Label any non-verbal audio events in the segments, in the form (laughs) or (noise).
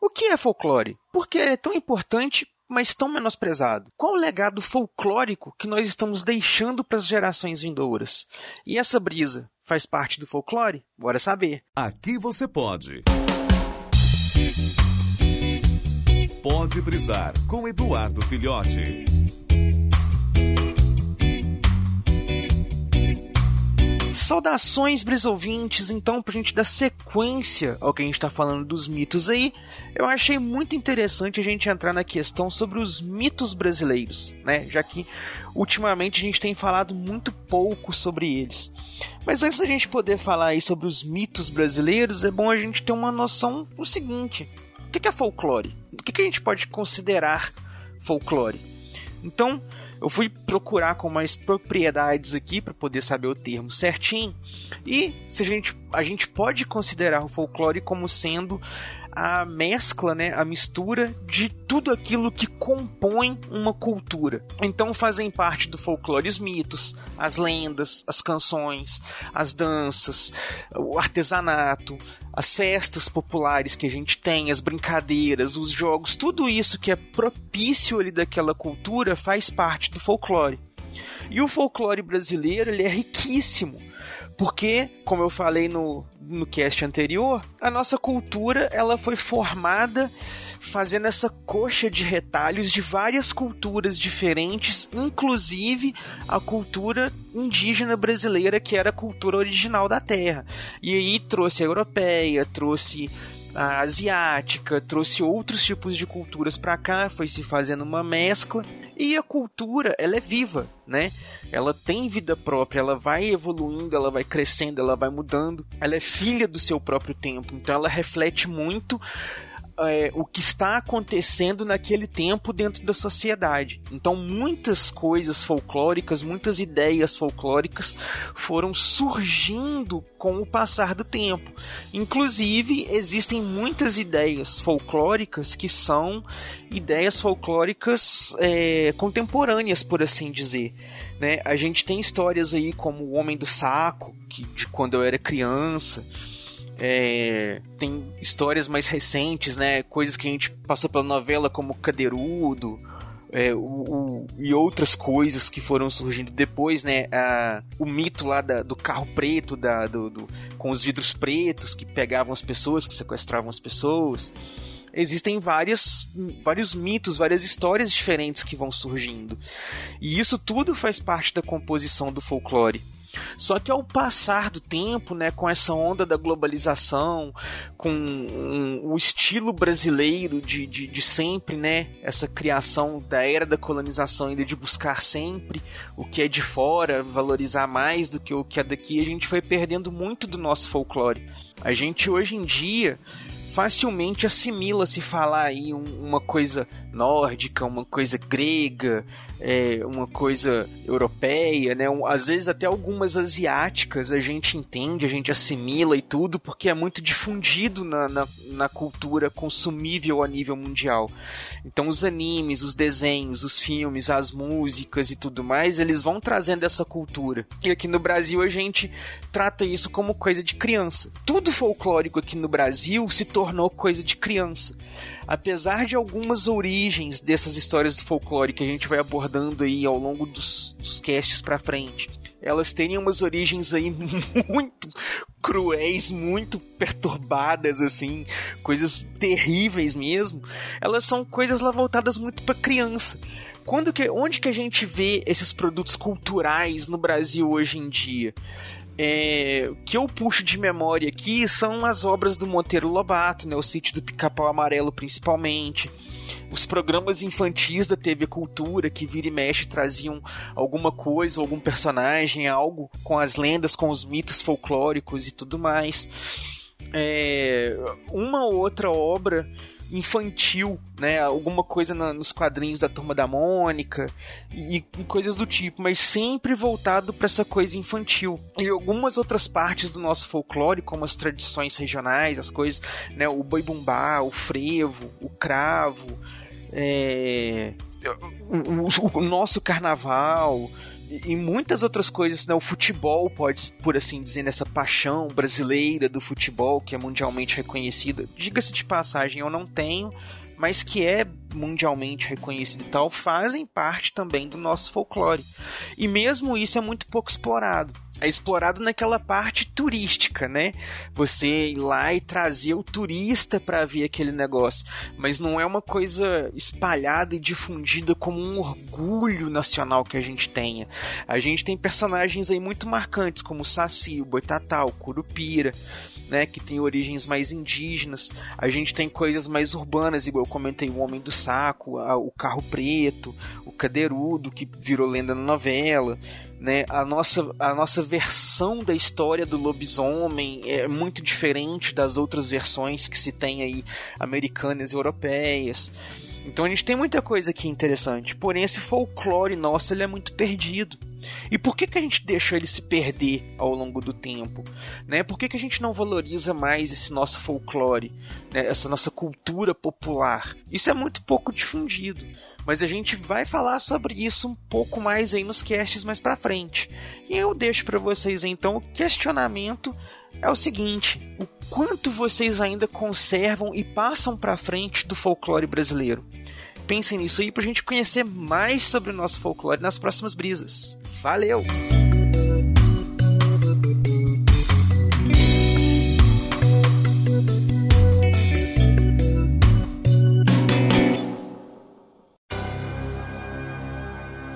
O que é folclore? Por que é tão importante mas tão menosprezado? Qual o legado folclórico que nós estamos deixando para as gerações vindouras? E essa brisa faz parte do folclore? Bora saber. Aqui você pode. Pode brisar com Eduardo Filhote. Saudações, brisouvintes! Então, pra gente dar sequência ao que a gente tá falando dos mitos aí, eu achei muito interessante a gente entrar na questão sobre os mitos brasileiros, né? Já que ultimamente a gente tem falado muito pouco sobre eles. Mas antes da gente poder falar aí sobre os mitos brasileiros, é bom a gente ter uma noção do seguinte: o que é folclore? O que a gente pode considerar folclore? Então, eu fui procurar com mais propriedades aqui para poder saber o termo certinho. E se a gente, a gente pode considerar o folclore como sendo a mescla, né, a mistura de tudo aquilo que compõe uma cultura. Então fazem parte do folclore os mitos, as lendas, as canções, as danças, o artesanato, as festas populares que a gente tem, as brincadeiras, os jogos, tudo isso que é propício ali daquela cultura faz parte do folclore. E o folclore brasileiro ele é riquíssimo, porque, como eu falei no, no cast anterior, a nossa cultura ela foi formada fazendo essa coxa de retalhos de várias culturas diferentes, inclusive a cultura indígena brasileira, que era a cultura original da terra. E aí trouxe a europeia, trouxe a asiática, trouxe outros tipos de culturas para cá, foi se fazendo uma mescla e a cultura, ela é viva, né? Ela tem vida própria, ela vai evoluindo, ela vai crescendo, ela vai mudando. Ela é filha do seu próprio tempo, então ela reflete muito é, o que está acontecendo naquele tempo dentro da sociedade. Então, muitas coisas folclóricas, muitas ideias folclóricas foram surgindo com o passar do tempo. Inclusive, existem muitas ideias folclóricas que são ideias folclóricas é, contemporâneas, por assim dizer. Né? A gente tem histórias aí como o Homem do Saco, que de quando eu era criança é, tem histórias mais recentes, né? Coisas que a gente passou pela novela, como Cadeirudo, é, o, o, e outras coisas que foram surgindo depois, né? A, o mito lá da, do carro preto, da, do, do, com os vidros pretos que pegavam as pessoas, que sequestravam as pessoas. Existem várias, vários mitos, várias histórias diferentes que vão surgindo. E isso tudo faz parte da composição do folclore. Só que ao passar do tempo, né, com essa onda da globalização, com um, o estilo brasileiro de, de, de, sempre, né, essa criação da era da colonização ainda de buscar sempre o que é de fora, valorizar mais do que o que é daqui, a gente foi perdendo muito do nosso folclore. A gente hoje em dia facilmente assimila se falar aí um, uma coisa nórdica, uma coisa grega, é, uma coisa europeia, né? Um, às vezes até algumas asiáticas a gente entende, a gente assimila e tudo, porque é muito difundido na, na, na cultura consumível a nível mundial. Então os animes, os desenhos, os filmes, as músicas e tudo mais, eles vão trazendo essa cultura. E aqui no Brasil a gente trata isso como coisa de criança. Tudo folclórico aqui no Brasil se tornou coisa de criança apesar de algumas origens dessas histórias do folclore que a gente vai abordando aí ao longo dos, dos casts pra frente, elas terem umas origens aí (laughs) muito cruéis, muito perturbadas, assim, coisas terríveis mesmo, elas são coisas lá voltadas muito para criança. Quando que, onde que a gente vê esses produtos culturais no Brasil hoje em dia? é, que eu puxo de memória aqui são as obras do Monteiro Lobato, né, o sítio do Pica-Pau Amarelo principalmente. Os programas infantis da TV Cultura que vira e mexe traziam alguma coisa, algum personagem, algo com as lendas, com os mitos folclóricos e tudo mais. É, uma outra obra infantil, né? Alguma coisa na, nos quadrinhos da Turma da Mônica e, e coisas do tipo, mas sempre voltado para essa coisa infantil. E algumas outras partes do nosso folclore, como as tradições regionais, as coisas, né? O boi bumbá, o frevo, o cravo, é, o, o, o nosso carnaval, e muitas outras coisas, né? O futebol pode, por assim dizer, nessa paixão brasileira do futebol, que é mundialmente reconhecida. Diga-se de passagem, eu não tenho, mas que é mundialmente reconhecido e tal, fazem parte também do nosso folclore. E mesmo isso é muito pouco explorado. É explorado naquela parte turística, né? Você ir lá e trazer o turista para ver aquele negócio, mas não é uma coisa espalhada e difundida como um orgulho nacional que a gente tenha. A gente tem personagens aí muito marcantes como o Saci, o Boitatá, o Curupira, né, que tem origens mais indígenas. A gente tem coisas mais urbanas, igual comentei, o Homem do Saco, a, o Carro Preto, o Cadeirudo, que virou lenda na novela. Né? A, nossa, a nossa versão da história do lobisomem é muito diferente das outras versões que se tem aí, americanas e europeias. Então a gente tem muita coisa aqui interessante, porém esse folclore nosso ele é muito perdido. E por que, que a gente deixa ele se perder ao longo do tempo? Né? Por que, que a gente não valoriza mais esse nosso folclore, né? essa nossa cultura popular? Isso é muito pouco difundido. Mas a gente vai falar sobre isso um pouco mais aí nos casts mais para frente. E eu deixo para vocês então o questionamento é o seguinte: o quanto vocês ainda conservam e passam para frente do folclore brasileiro? Pensem nisso aí pra gente conhecer mais sobre o nosso folclore nas próximas brisas. Valeu!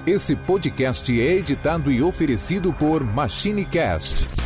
Esse podcast é editado e oferecido por MachineCast